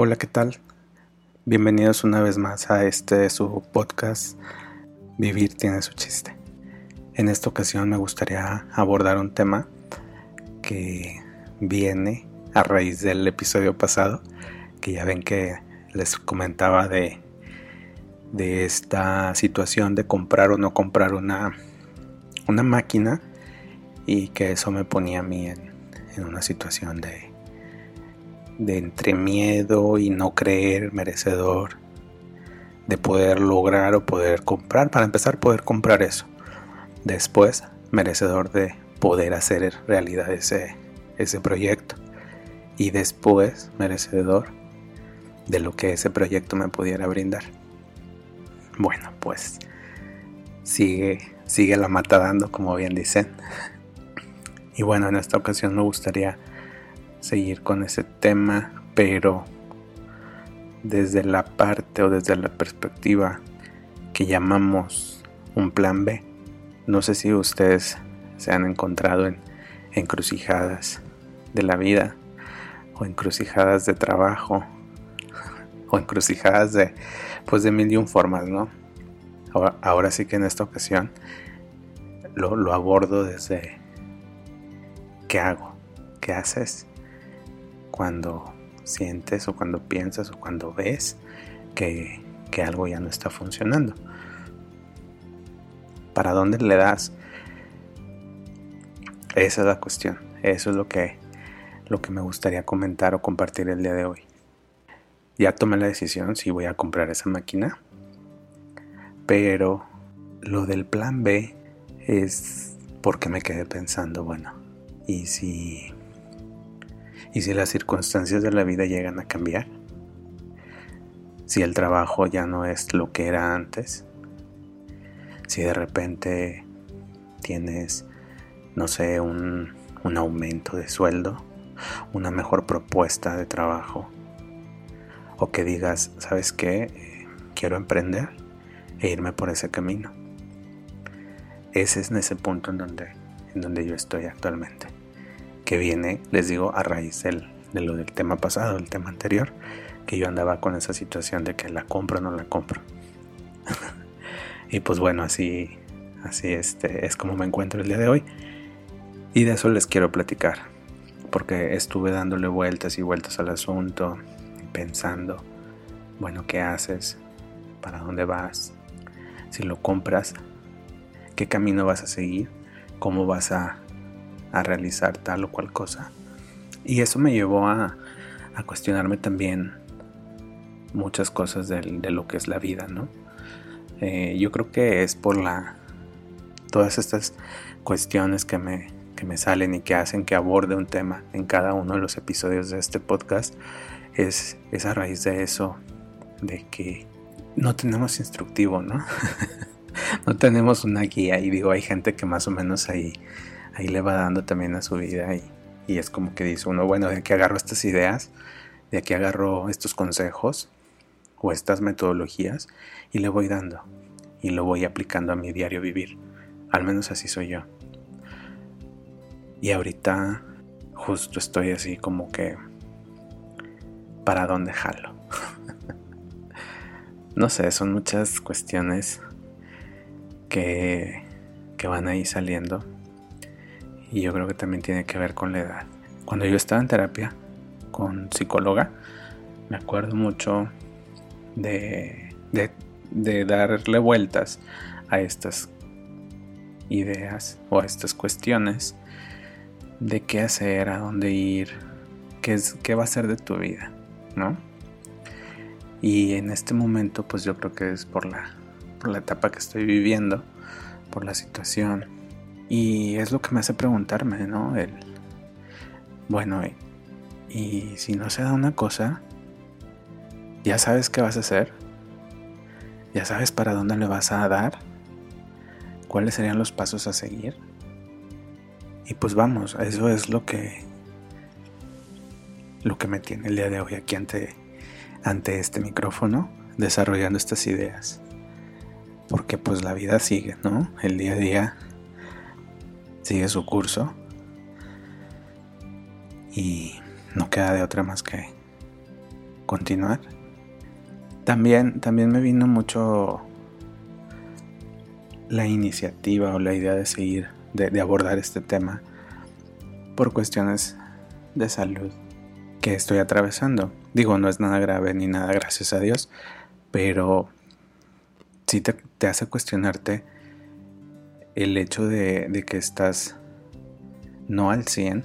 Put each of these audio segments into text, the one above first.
Hola, ¿qué tal? Bienvenidos una vez más a este su podcast Vivir tiene su chiste. En esta ocasión me gustaría abordar un tema que viene a raíz del episodio pasado, que ya ven que les comentaba de, de esta situación de comprar o no comprar una, una máquina y que eso me ponía a mí en, en una situación de de entre miedo y no creer merecedor de poder lograr o poder comprar, para empezar poder comprar eso. Después, merecedor de poder hacer realidad ese, ese proyecto. Y después, merecedor de lo que ese proyecto me pudiera brindar. Bueno, pues sigue, sigue la mata dando, como bien dicen. Y bueno, en esta ocasión me gustaría seguir con ese tema, pero desde la parte o desde la perspectiva que llamamos un plan B. No sé si ustedes se han encontrado en encrucijadas de la vida o encrucijadas de trabajo o encrucijadas de pues de mil y un formas, ¿no? Ahora, sí que en esta ocasión lo abordo desde ¿qué hago? ¿Qué haces? Cuando sientes o cuando piensas o cuando ves que, algo ya no está funcionando. ¿Para dónde le das? Esa es la cuestión. Eso es lo que, lo que me gustaría comentar o compartir el día de hoy. Ya tomé la decisión si voy a comprar esa máquina. Pero lo del plan B es porque me quedé pensando, bueno, ¿y si ¿Y si las circunstancias de la vida llegan a cambiar? Si el trabajo ya no es lo que era antes. Si de repente tienes, no sé, un, aumento de sueldo, una mejor propuesta de trabajo. O que digas, ¿sabes qué? Quiero emprender e irme por ese camino. Ese es en ese punto en donde, en donde yo estoy actualmente que viene, les digo, a raíz del, de lo del tema pasado, el tema anterior, que yo andaba con esa situación de que la compro o no la compro. y pues bueno, así, así este, es como me encuentro el día de hoy. Y de eso les quiero platicar, porque estuve dándole vueltas y vueltas al asunto, pensando, bueno, ¿qué haces? ¿Para dónde vas? Si lo compras, ¿qué camino vas a seguir? ¿Cómo vas a a realizar tal o cual cosa. Y eso me llevó a, a cuestionarme también muchas cosas de, lo que es la vida, ¿no? Eh, yo creo que es por la todas estas cuestiones que me, que me salen y que hacen que aborde un tema en cada uno de los episodios de este podcast es, es a raíz de eso, de que no tenemos instructivo, ¿no? no tenemos una guía y digo, hay gente que más o menos ahí ahí le va dando también a su vida y, es como que dice uno, bueno, de aquí agarro estas ideas, de aquí agarro estos consejos o estas metodologías y le voy dando y lo voy aplicando a mi diario vivir. Al menos así soy yo. Y ahorita justo estoy así como que para dónde jalo. no sé, son muchas cuestiones que, que van ahí saliendo y yo creo que también tiene que ver con la edad. Cuando yo estaba en terapia con psicóloga, me acuerdo mucho de, de, darle vueltas a estas ideas o a estas cuestiones de qué hacer, a dónde ir, qué, es, qué va a ser de tu vida, ¿no? Y en este momento, pues yo creo que es por la, por la etapa que estoy viviendo, por la situación, y es lo que me hace preguntarme, ¿no? El, bueno, y, si no se da una cosa, ya sabes qué vas a hacer, ya sabes para dónde le vas a dar, cuáles serían los pasos a seguir. Y pues vamos, eso es lo que lo que me tiene el día de hoy aquí ante ante este micrófono desarrollando estas ideas. Porque pues la vida sigue, ¿no? El día a día sigue su curso y no queda de otra más que continuar. También, también me vino mucho la iniciativa o la idea de seguir, de, abordar este tema por cuestiones de salud que estoy atravesando. Digo, no es nada grave ni nada, gracias a Dios, pero sí te, hace cuestionarte el hecho de, de, que estás no al 100,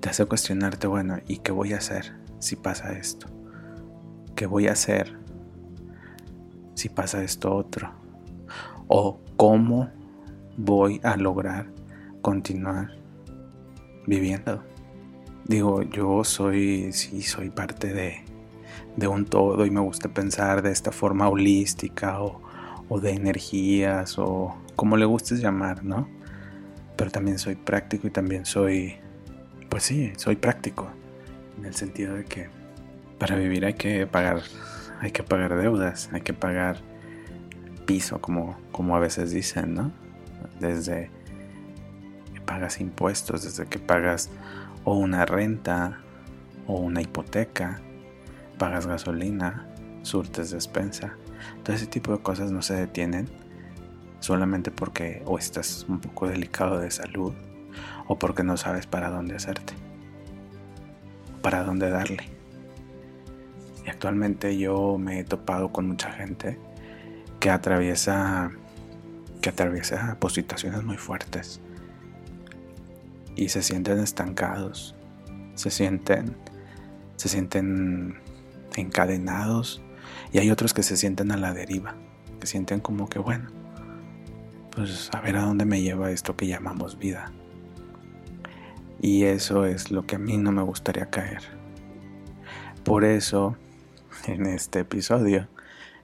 te hace cuestionarte, bueno, ¿y qué voy a hacer si pasa esto? ¿Qué voy a hacer si pasa esto otro? ¿O cómo voy a lograr continuar viviendo? Digo, yo soy, sí, soy parte de, de un todo y me gusta pensar de esta forma holística o, o de energías o como le gustes llamar, ¿no? Pero también soy práctico y también soy, pues sí, soy práctico en el sentido de que para vivir hay que pagar, hay que pagar deudas, hay que pagar piso, como, como a veces dicen, ¿no? Desde que pagas impuestos, desde que pagas o una renta o una hipoteca, pagas gasolina, surtes despensa. Todo ese tipo de cosas no se detienen solamente porque o estás un poco delicado de salud o porque no sabes para dónde hacerte, para dónde darle. Y actualmente yo me he topado con mucha gente que atraviesa que atraviesa pues, situaciones muy fuertes y se sienten estancados, se sienten, se sienten encadenados y hay otros que se sienten a la deriva, que sienten como que bueno, pues a ver a dónde me lleva esto que llamamos vida. Y eso es lo que a mí no me gustaría caer. Por eso, en este episodio,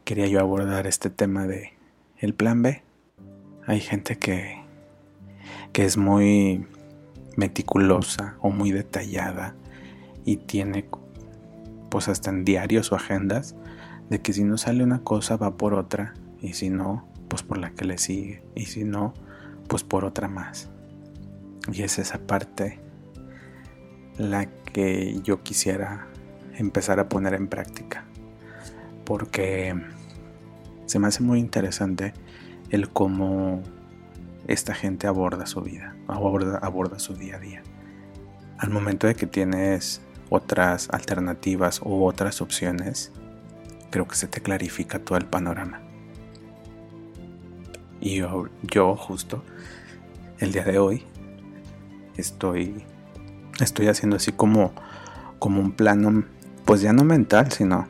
quería yo abordar este tema de el plan B. Hay gente que, que es muy meticulosa o muy detallada y tiene pues hasta en diarios o agendas de que si no sale una cosa va por otra y si no pues por la que le sigue y si no pues por otra más y es esa parte la que yo quisiera empezar a poner en práctica porque se me hace muy interesante el cómo esta gente aborda su vida, aborda, aborda su día a día. Al momento de que tienes otras alternativas u otras opciones, creo que se te clarifica todo el panorama. Y yo, yo justo el día de hoy estoy, estoy haciendo así como, como un plano, pues ya no mental, sino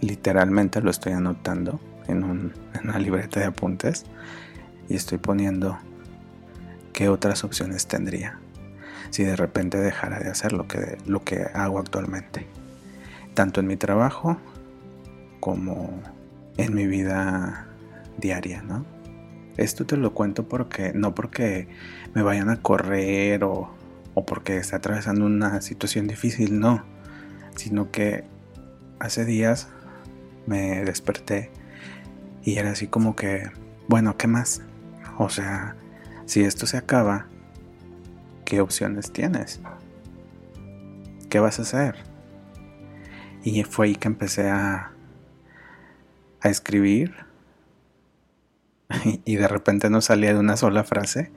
literalmente lo estoy anotando en, una libreta de apuntes y estoy poniendo qué otras opciones tendría si de repente dejara de hacer lo que, lo que hago actualmente, tanto en mi trabajo como en mi vida diaria, ¿no? Esto te lo cuento porque no porque me vayan a correr o, o porque esté atravesando una situación difícil, no, sino que hace días me desperté y era así como que, bueno, ¿qué más? O sea, si esto se acaba, ¿qué opciones tienes? ¿Qué vas a hacer? Y fue ahí que empecé a, a escribir y de repente no salía de una sola frase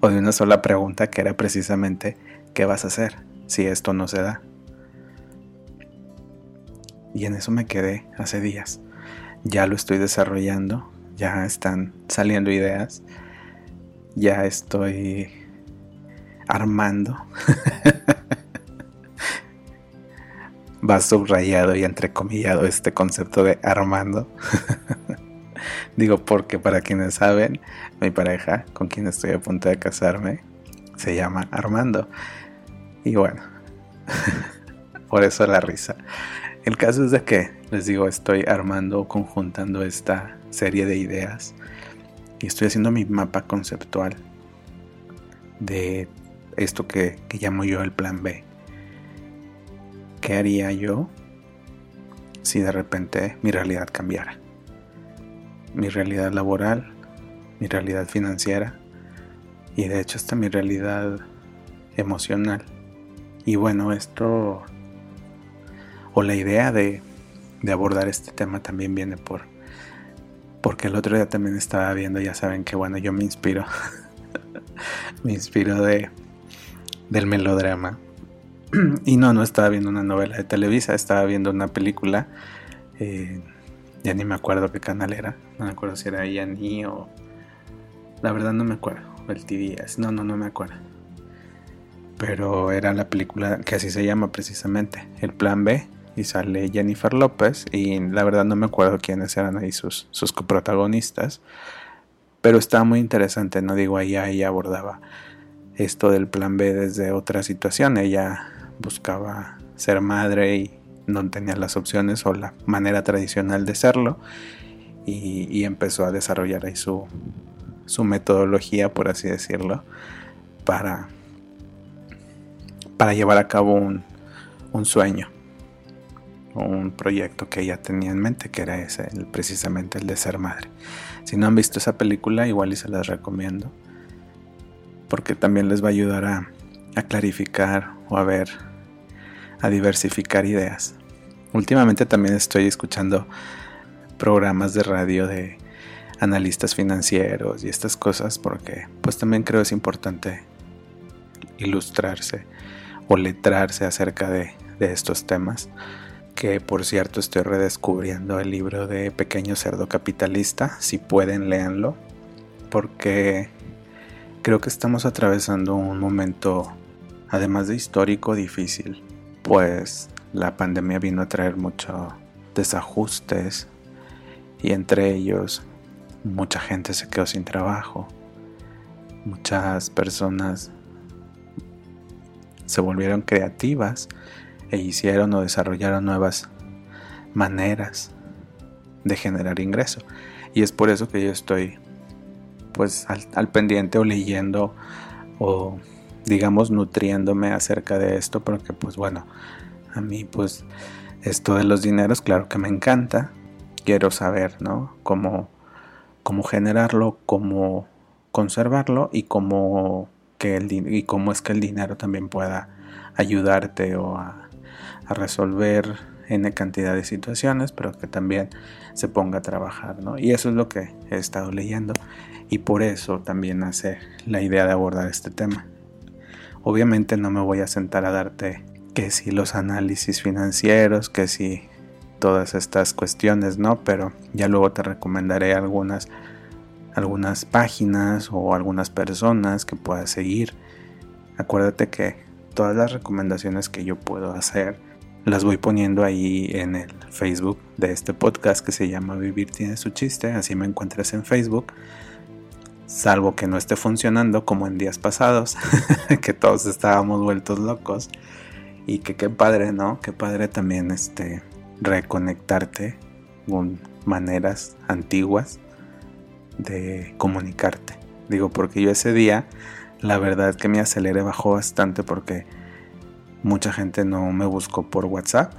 o de una sola pregunta que era precisamente ¿qué vas a hacer si esto no se da? Y en eso me quedé hace días ya lo estoy desarrollando, ya están saliendo ideas, ya estoy armando. Va subrayado y entrecomillado este concepto de armando. Digo porque para quienes saben, mi pareja con quien estoy a punto de casarme se llama Armando. Y bueno, por eso la risa. El caso es de que, les digo, estoy armando conjuntando esta serie de ideas y estoy haciendo mi mapa conceptual de esto que, llamo yo el plan B. ¿Qué haría yo si de repente mi realidad cambiara? Mi realidad laboral, mi realidad financiera y de hecho hasta mi realidad emocional. Y bueno, esto o la idea de, abordar este tema también viene por porque el otro día también estaba viendo, ya saben que bueno, yo me inspiro, me inspiro de del melodrama. y no, no estaba viendo una novela de Televisa, estaba viendo una película, eh, ya ni me acuerdo qué canal era, no me acuerdo si era ni o... La verdad no me acuerdo, el TVS, no, no, no me acuerdo. Pero era la película que así se llama precisamente, El Plan B, y sale Jennifer López y la verdad no me acuerdo quiénes eran ahí sus, sus coprotagonistas, pero estaba muy interesante, no digo ahí ella abordaba esto del plan B desde otra situación, ella buscaba ser madre y no tenía las opciones o la manera tradicional de serlo y, empezó a desarrollar ahí su, su metodología, por así decirlo, para, para llevar a cabo un, un sueño un proyecto que ella tenía en mente, que era ese, precisamente el de ser madre. Si no han visto esa película, igual y se las recomiendo, porque también les va a ayudar a, a clarificar o a ver, a diversificar ideas. Últimamente también estoy escuchando programas de radio de analistas financieros y estas cosas porque pues también creo es importante ilustrarse o letrarse acerca de, de estos temas que por cierto estoy redescubriendo el libro de Pequeño Cerdo Capitalista, si pueden léanlo, porque creo que estamos atravesando un momento, además de histórico, difícil, pues la pandemia vino a traer muchos desajustes y entre ellos mucha gente se quedó sin trabajo, muchas personas se volvieron creativas e hicieron o desarrollaron nuevas maneras de generar ingreso. Y es por eso que yo estoy pues al, pendiente o leyendo o digamos nutriéndome acerca de esto porque pues bueno, a mí pues esto de los dineros claro que me encanta. Quiero saber, ¿no? Cómo, cómo generarlo, cómo conservarlo y cómo, que el, y cómo es que el dinero también pueda ayudarte o a a resolver N cantidad de situaciones, pero que también se ponga a trabajar, ¿no? Y eso es lo que he estado leyendo y por eso también hace la idea de abordar este tema. Obviamente no me voy a sentar a darte que si los análisis financieros, que si todas estas cuestiones, ¿no? Pero ya luego te recomendaré algunas algunas páginas o algunas personas que puedas seguir. Acuérdate que todas las recomendaciones que yo puedo hacer las voy poniendo ahí en el Facebook de este podcast que se llama Vivir tiene su chiste, así me encuentras en Facebook. Salvo que no esté funcionando como en días pasados, que todos estábamos vueltos locos. Y que qué padre, ¿no? Qué padre también este reconectarte con maneras antiguas de comunicarte. Digo, porque yo ese día, la verdad que me aceleré bajó bastante porque Mucha gente no me buscó por WhatsApp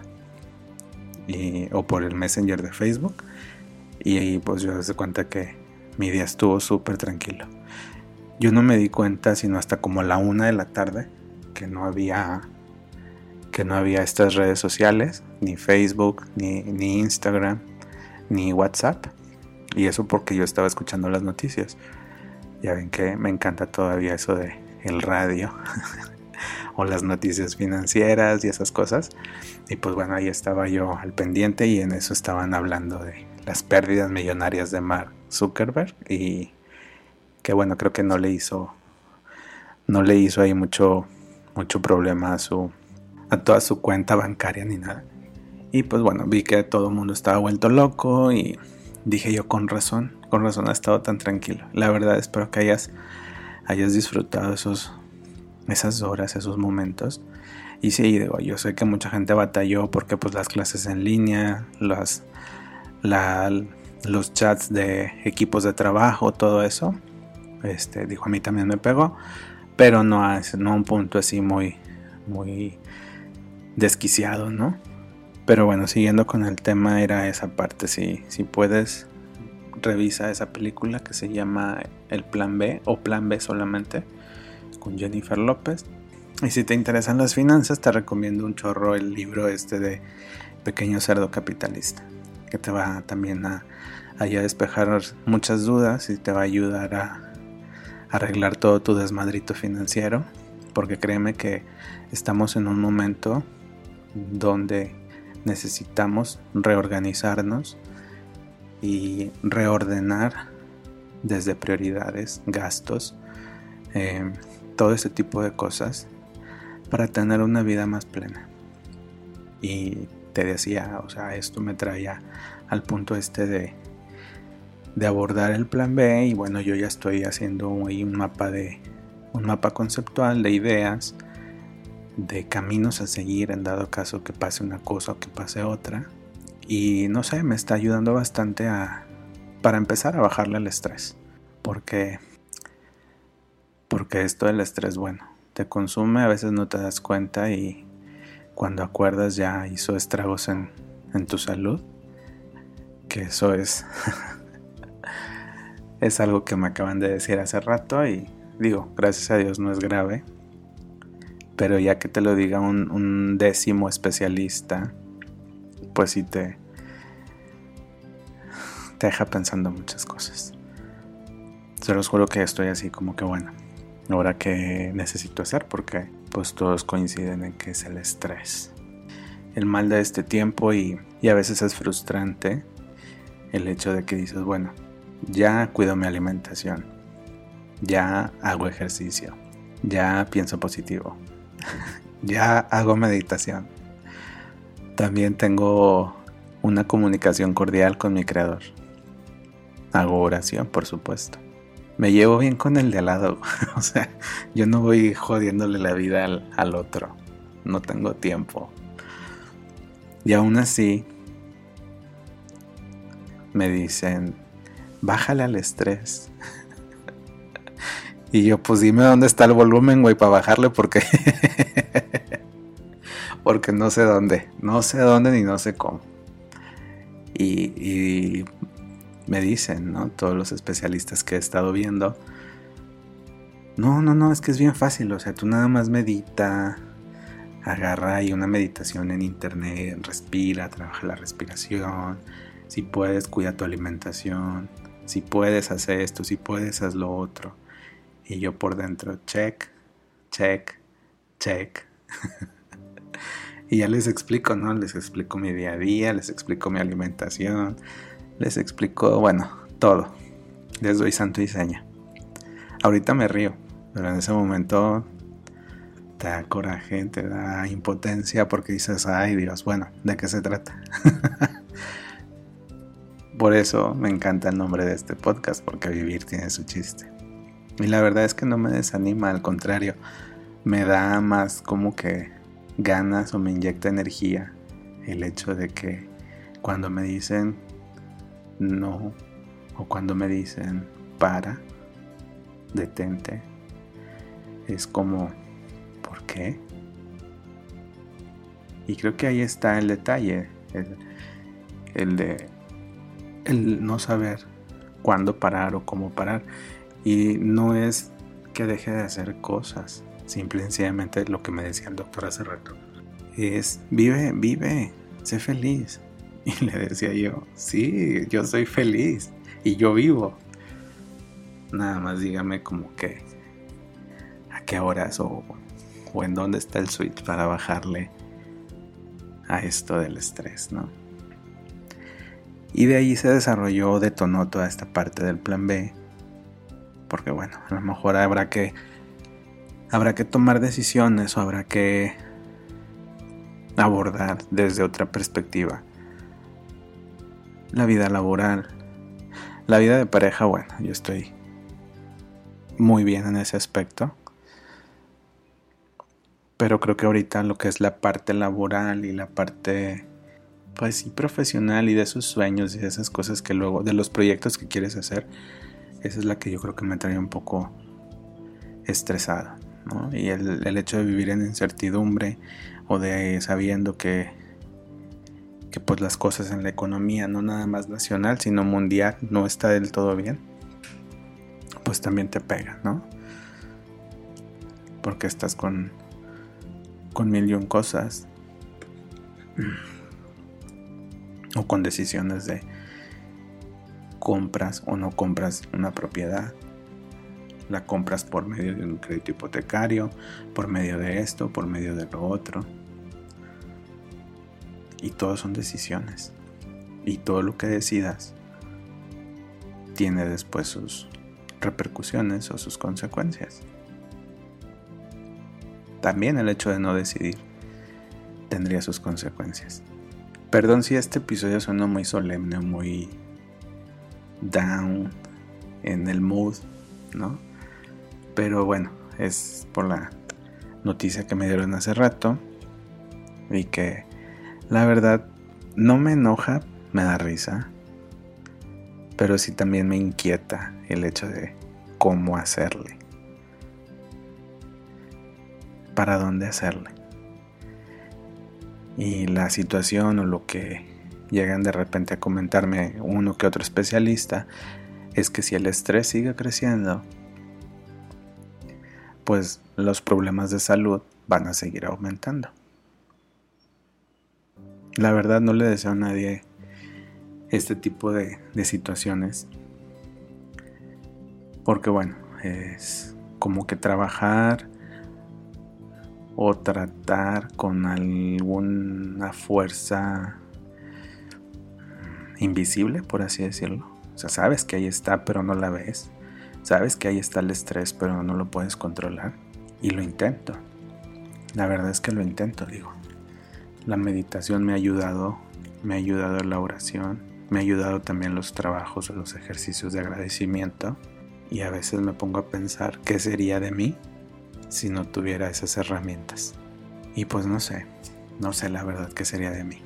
o por el Messenger de Facebook. Y pues yo se cuenta que mi día estuvo súper tranquilo. Yo no me di cuenta sino hasta como la una de la tarde que no había que no había estas redes sociales, ni Facebook, ni, ni Instagram, ni WhatsApp. Y eso porque yo estaba escuchando las noticias. Ya ven que me encanta todavía eso de el radio. o las noticias financieras y esas cosas. Y pues bueno, ahí estaba yo al pendiente y en eso estaban hablando de las pérdidas millonarias de Mark Zuckerberg y que bueno, creo que no le hizo no le hizo ahí mucho mucho problema a su a toda su cuenta bancaria ni nada. Y pues bueno, vi que todo el mundo estaba vuelto loco y dije yo con razón, con razón ha estado tan tranquilo. La verdad espero que hayas hayas disfrutado esos esas horas, esos momentos. Y sí, digo, yo sé que mucha gente batalló porque pues las clases en línea, las, los chats de equipos de trabajo, todo eso, este, dijo, a mí también me pegó, pero no a, no un punto así muy, muy desquiciado, ¿no? Pero bueno, siguiendo con el tema era esa parte, si, si puedes, revisa esa película que se llama El Plan B o Plan B solamente con Jennifer López. Y si te interesan las finanzas, te recomiendo un chorro el libro este de pequeño cerdo capitalista, que te va también a, a despejar muchas dudas y te va a ayudar a arreglar todo tu desmadrito financiero, porque créeme que estamos en un momento donde necesitamos reorganizarnos y reordenar desde prioridades, gastos, eh, todo ese tipo de cosas para tener una vida más plena. Y te decía, o sea, esto me traía al punto este de, de abordar el plan B y bueno, yo ya estoy haciendo un mapa de un mapa conceptual de ideas, de caminos a seguir en dado caso que pase una cosa o que pase otra. Y no sé, me está ayudando bastante a para empezar a bajarle el estrés, porque porque esto del estrés, bueno, te consume, a veces no te das cuenta y cuando acuerdas ya hizo estragos en, en tu salud, que eso es, es algo que me acaban de decir hace rato y digo, gracias a Dios no es grave, pero ya que te lo diga un, décimo especialista, pues sí te, te deja pensando muchas cosas. Se los juro que estoy así como que bueno, ahora que necesito hacer porque pues todos coinciden en que es el estrés. El mal de este tiempo y, y a veces es frustrante el hecho de que dices, bueno, ya cuido mi alimentación, ya hago ejercicio, ya pienso positivo, ya hago meditación. También tengo una comunicación cordial con mi creador. Hago oración, por supuesto me llevo bien con el de al lado. o sea, yo no voy jodiéndole la vida al, otro. No tengo tiempo. Y aún así, me dicen, bájale al estrés. Y yo, pues dime dónde está el volumen, güey, para bajarle porque... porque no sé dónde. No sé dónde ni no sé cómo. Y, y me dicen, ¿no? Todos los especialistas que he estado viendo. No, no, no, es que es bien fácil, o sea, tú nada más medita, agarra ahí una meditación en internet, respira, trabaja la respiración, si puedes, cuida tu alimentación, si puedes, hacer esto, si puedes, haz lo otro. Y yo por dentro, check, check, check. y ya les explico, ¿no? Les explico mi día a día, les explico mi alimentación, les explico, bueno, todo. Les doy santo y seña. Ahorita me río, pero en ese momento te da coraje, te da impotencia porque dices, ay Dios, bueno, ¿de qué se trata? Por eso me encanta el nombre de este podcast, porque vivir tiene su chiste. Y la verdad es que no me desanima, al contrario, me da más como que ganas o me inyecta energía el hecho de que cuando me dicen no, o cuando me dicen para, detente, es como, ¿por qué? Y creo que ahí está el detalle, el, de el no saber cuándo parar o cómo parar. Y no es que deje de hacer cosas, simple y sencillamente lo que me decía el doctor hace rato. Es vive, vive, sé feliz, y le decía yo, sí, yo soy feliz y yo vivo. Nada más dígame como que a qué horas o, o en dónde está el switch para bajarle a esto del estrés, ¿no? Y de ahí se desarrolló, detonó toda esta parte del plan B. Porque bueno, a lo mejor habrá que habrá que tomar decisiones o habrá que abordar desde otra perspectiva la vida laboral, la vida de pareja, bueno, yo estoy muy bien en ese aspecto. Pero creo que ahorita lo que es la parte laboral y la parte, pues sí, profesional y de sus sueños y de esas cosas que luego, de los proyectos que quieres hacer, esa es la que yo creo que me trae un poco estresada. ¿no? Y el, hecho de vivir en incertidumbre o de sabiendo que que pues las cosas en la economía, no nada más nacional, sino mundial, no está del todo bien, pues también te pega, ¿no? Porque estás con, con mil y un cosas. o con decisiones de compras o no compras una propiedad. La compras por medio de un crédito hipotecario, por medio de esto, por medio de lo otro. Y todo son decisiones. Y todo lo que decidas tiene después sus repercusiones o sus consecuencias. También el hecho de no decidir tendría sus consecuencias. Perdón si este episodio suena muy solemne, muy down en el mood, ¿no? Pero bueno, es por la noticia que me dieron hace rato y que la verdad no me enoja, me da risa, pero sí también me inquieta el hecho de cómo hacerle, para dónde hacerle. Y la situación o lo que llegan de repente a comentarme uno que otro especialista es que si el estrés sigue creciendo, pues los problemas de salud van a seguir aumentando. La verdad no le deseo a nadie este tipo de, situaciones. Porque bueno, es como que trabajar o tratar con alguna fuerza invisible, por así decirlo. O sea, sabes que ahí está, pero no la ves. Sabes que ahí está el estrés, pero no lo puedes controlar. Y lo intento. La verdad es que lo intento, digo. La meditación me ha ayudado, me ha ayudado la oración, me ha ayudado también los trabajos o los ejercicios de agradecimiento. Y a veces me pongo a pensar qué sería de mí si no tuviera esas herramientas. Y pues no sé, no sé la verdad qué sería de mí.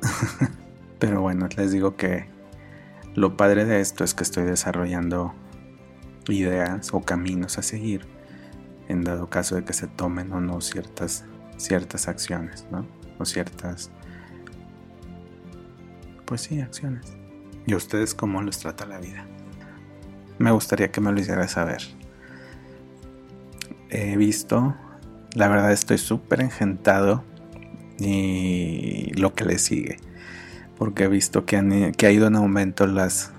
Pero bueno, les digo que lo padre de esto es que estoy desarrollando ideas o caminos a seguir en dado caso de que se tomen o no ciertas, ciertas acciones, ¿no? O ciertas, pues sí, acciones. ¿Y a ustedes cómo les trata la vida? Me gustaría que me lo hiciera saber. He visto, la verdad estoy súper engentado y lo que le sigue porque he visto que, ha ido en aumento las,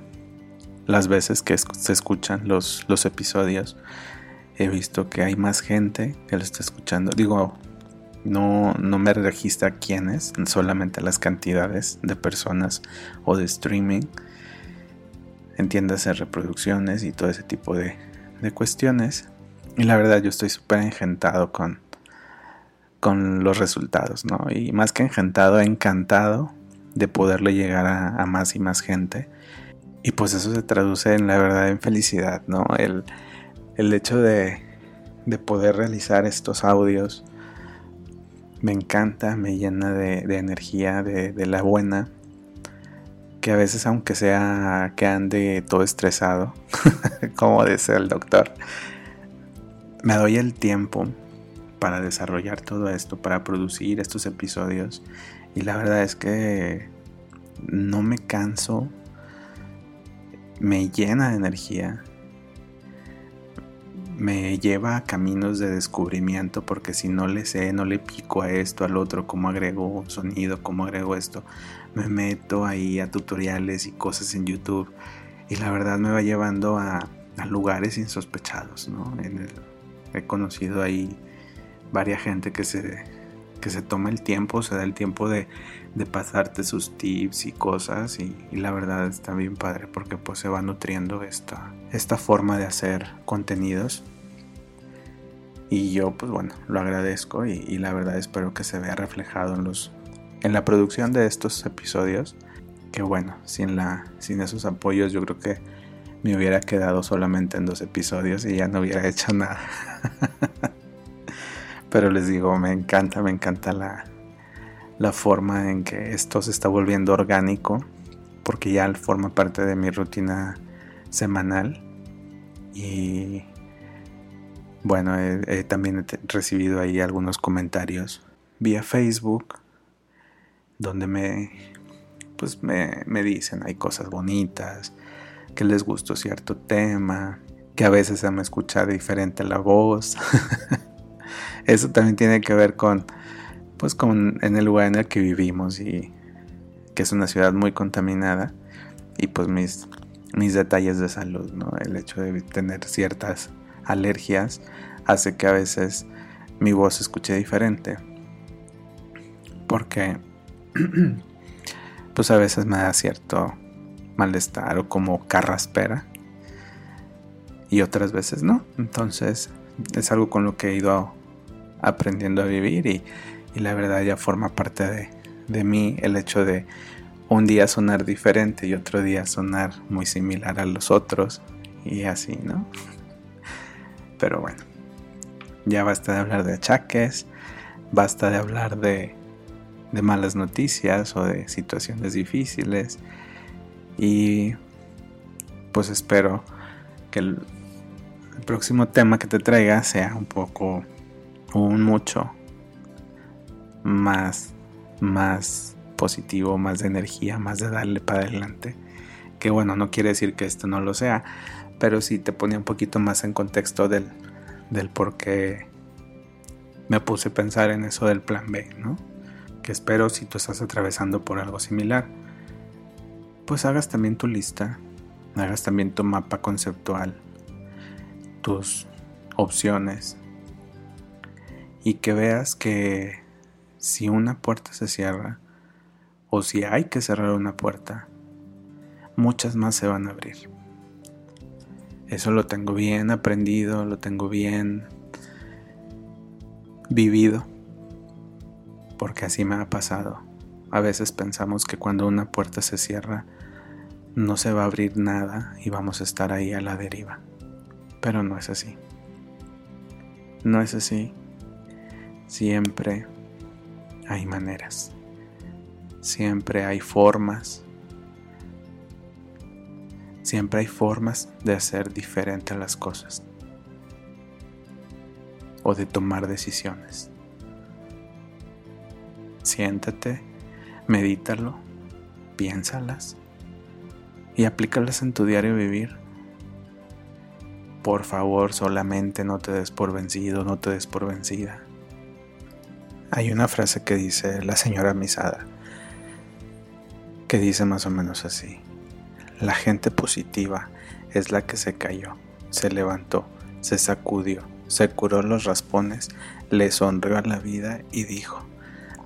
las veces que se escuchan los, los episodios. He visto que hay más gente que lo está escuchando. Digo, no, no me registra quiénes, solamente las cantidades de personas o de streaming. Entiéndase reproducciones y todo ese tipo de, de cuestiones. Y la verdad yo estoy súper engentado con, con los resultados, ¿no? Y más que engentado, encantado de poderle llegar a, más y más gente. Y pues eso se traduce en la verdad en felicidad, ¿no? El, hecho de, de, poder realizar estos audios me encanta, me llena de, energía, de, de, la buena. Que a veces, aunque sea que ande todo estresado, como dice el doctor, me doy el tiempo para desarrollar todo esto, para producir estos episodios y la verdad es que no me canso, me llena de energía, me lleva a caminos de descubrimiento porque si no le sé, no le pico a esto, al otro, cómo agrego sonido, cómo agrego esto, me meto ahí a tutoriales y cosas en YouTube. Y la verdad me va llevando a, lugares insospechados, ¿no? he conocido ahí varias gente que se que se toma el tiempo, se da el tiempo de, pasarte sus tips y cosas y, la verdad está bien padre porque pues se va nutriendo esta, esta forma de hacer contenidos. Y yo pues bueno lo agradezco y, la verdad espero que se vea reflejado en los en la producción de estos episodios que bueno sin la sin esos apoyos yo creo que me hubiera quedado solamente en dos episodios y ya no hubiera hecho nada Pero les digo, me encanta, me encanta la, la forma en que esto se está volviendo orgánico, porque ya forma parte de mi rutina semanal. Y bueno, también he recibido ahí algunos comentarios vía Facebook, donde me, pues me, me dicen, hay cosas bonitas, que les gustó cierto tema, que a veces se me escucha diferente la voz. eso también tiene que ver con, pues, con en el lugar en el que vivimos y que es una ciudad muy contaminada y pues mis, mis detalles de salud, ¿no? El hecho de tener ciertas alergias hace que a veces mi voz se escuche diferente. Porque pues a veces me da cierto malestar o como carraspera y otras veces no. Entonces es algo con lo que he ido aprendiendo a vivir y, la verdad ya forma parte de, de mí el hecho de un día sonar diferente y otro día sonar muy similar a los otros y así, ¿no? Pero bueno, ya basta de hablar de achaques, basta de hablar de, de malas noticias o de situaciones difíciles y pues espero que el, próximo tema que te traiga sea un poco un mucho más más positivo, más de energía, más de darle para adelante. Que bueno, no quiere decir que esto no lo sea, pero sí te ponía un poquito más en contexto del, del por qué me puse a pensar en eso del plan B, ¿no? Que espero si tú estás atravesando por algo similar, pues hagas también tu lista, hagas también tu mapa conceptual, tus opciones y que veas que si una puerta se cierra o si hay que cerrar una puerta, muchas más se van a abrir. Eso lo tengo bien aprendido, lo tengo bien vivido, porque así me ha pasado. A veces pensamos que cuando una puerta se cierra, no se va a abrir nada y vamos a estar ahí a la deriva. Pero no es así. No es así. Siempre hay maneras. Siempre hay formas. Siempre hay formas de hacer diferente las cosas. O de tomar decisiones. Siéntate, medítalo, piénsalas y aplícalas en tu diario vivir. Por favor, solamente no te des por vencido, no te des por vencida. Hay una frase que dice la señora Misada, que dice más o menos así. La gente positiva es la que se cayó, se levantó, se sacudió, se curó los raspones, le sonrió a la vida y dijo,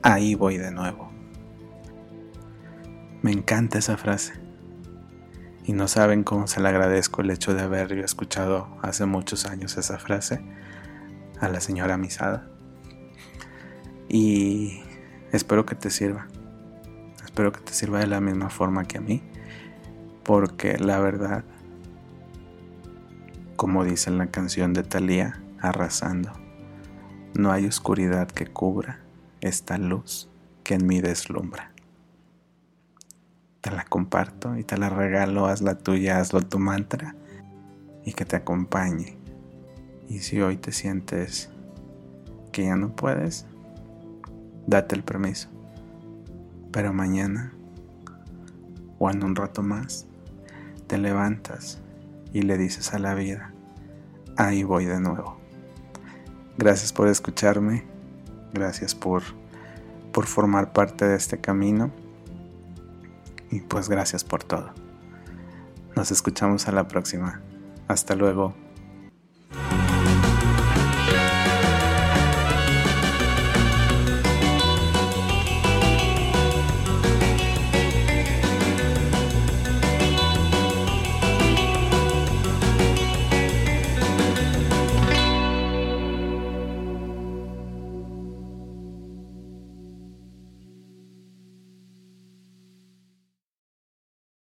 ahí voy de nuevo. Me encanta esa frase. Y no saben cómo se le agradezco el hecho de haber escuchado hace muchos años esa frase a la señora Misada. Y espero que te sirva. Espero que te sirva de la misma forma que a mí. Porque la verdad, como dice en la canción de Thalía, arrasando, no hay oscuridad que cubra esta luz que en mí deslumbra. Te la comparto y te la regalo, hazla tuya, hazlo tu mantra y que te acompañe. Y si hoy te sientes que ya no puedes, date el permiso. Pero mañana o en un rato más te levantas y le dices a la vida, ahí voy de nuevo. Gracias por escucharme, gracias por, por formar parte de este camino y pues gracias por todo. Nos escuchamos a la próxima. Hasta luego.